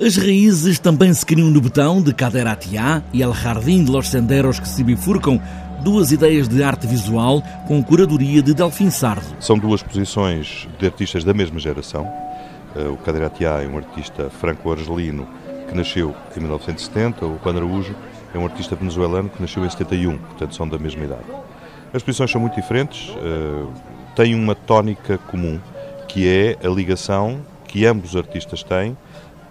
As raízes também se criam no betão de Caderatiá e El Jardim de los Senderos que se bifurcam, duas ideias de arte visual com curadoria de Delfim Sardo. São duas posições de artistas da mesma geração. Eh, o Caderatiá é um artista franco-argelino que nasceu em 1970, o Juan Araújo é um artista venezuelano que nasceu em 71, portanto são da mesma idade. As posições são muito diferentes, eh, têm uma tónica comum, que é a ligação que ambos os artistas têm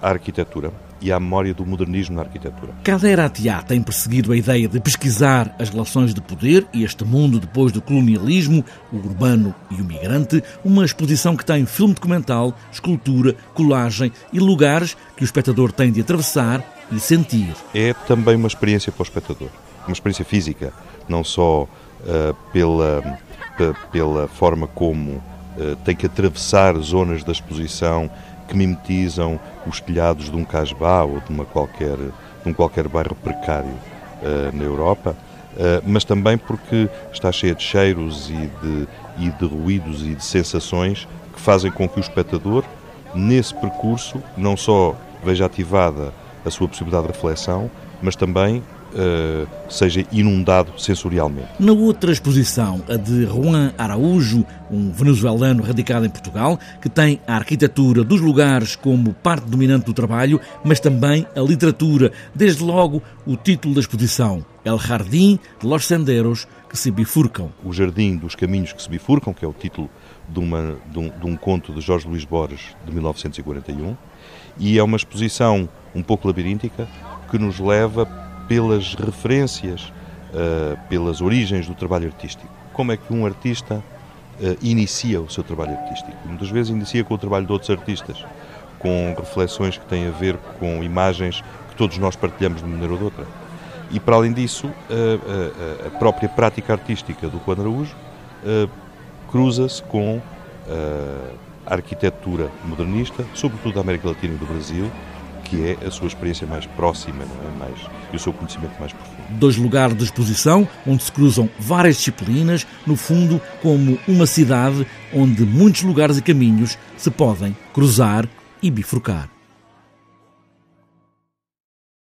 à arquitetura e à memória do modernismo na arquitetura. Caderatiá tem perseguido a ideia de pesquisar as relações de poder e este mundo depois do colonialismo, o urbano e o migrante, uma exposição que tem filme documental, escultura, colagem e lugares que o espectador tem de atravessar e sentir. É também uma experiência para o espectador, uma experiência física, não só uh, pela, pela forma como uh, tem que atravessar zonas da exposição que mimetizam os telhados de um casbah ou de, uma qualquer, de um qualquer bairro precário uh, na Europa, uh, mas também porque está cheia de cheiros e de, e de ruídos e de sensações que fazem com que o espectador, nesse percurso, não só veja ativada a sua possibilidade de reflexão, mas também uh, seja inundado sensorialmente. Na outra exposição, a de Juan Araújo, um venezuelano radicado em Portugal, que tem a arquitetura dos lugares como parte dominante do trabalho, mas também a literatura, desde logo o título da exposição, El Jardim de los Senderos que se bifurcam. O Jardim dos Caminhos que se bifurcam, que é o título de, uma, de, um, de um conto de Jorge Luís Borges de 1941, e é uma exposição um pouco labiríntica que nos leva pelas referências, uh, pelas origens do trabalho artístico. Como é que um artista uh, inicia o seu trabalho artístico? Muitas vezes inicia com o trabalho de outros artistas, com reflexões que têm a ver com imagens que todos nós partilhamos de uma maneira ou de outra. E para além disso, a, própria prática artística do Juan Araújo uh, cruza-se com a arquitetura modernista, sobretudo da América Latina e do Brasil, que é a sua experiência mais próxima não é? mais, e o seu conhecimento mais profundo. Dois lugares de exposição onde se cruzam várias disciplinas, no fundo, como uma cidade onde muitos lugares e caminhos se podem cruzar e bifurcar.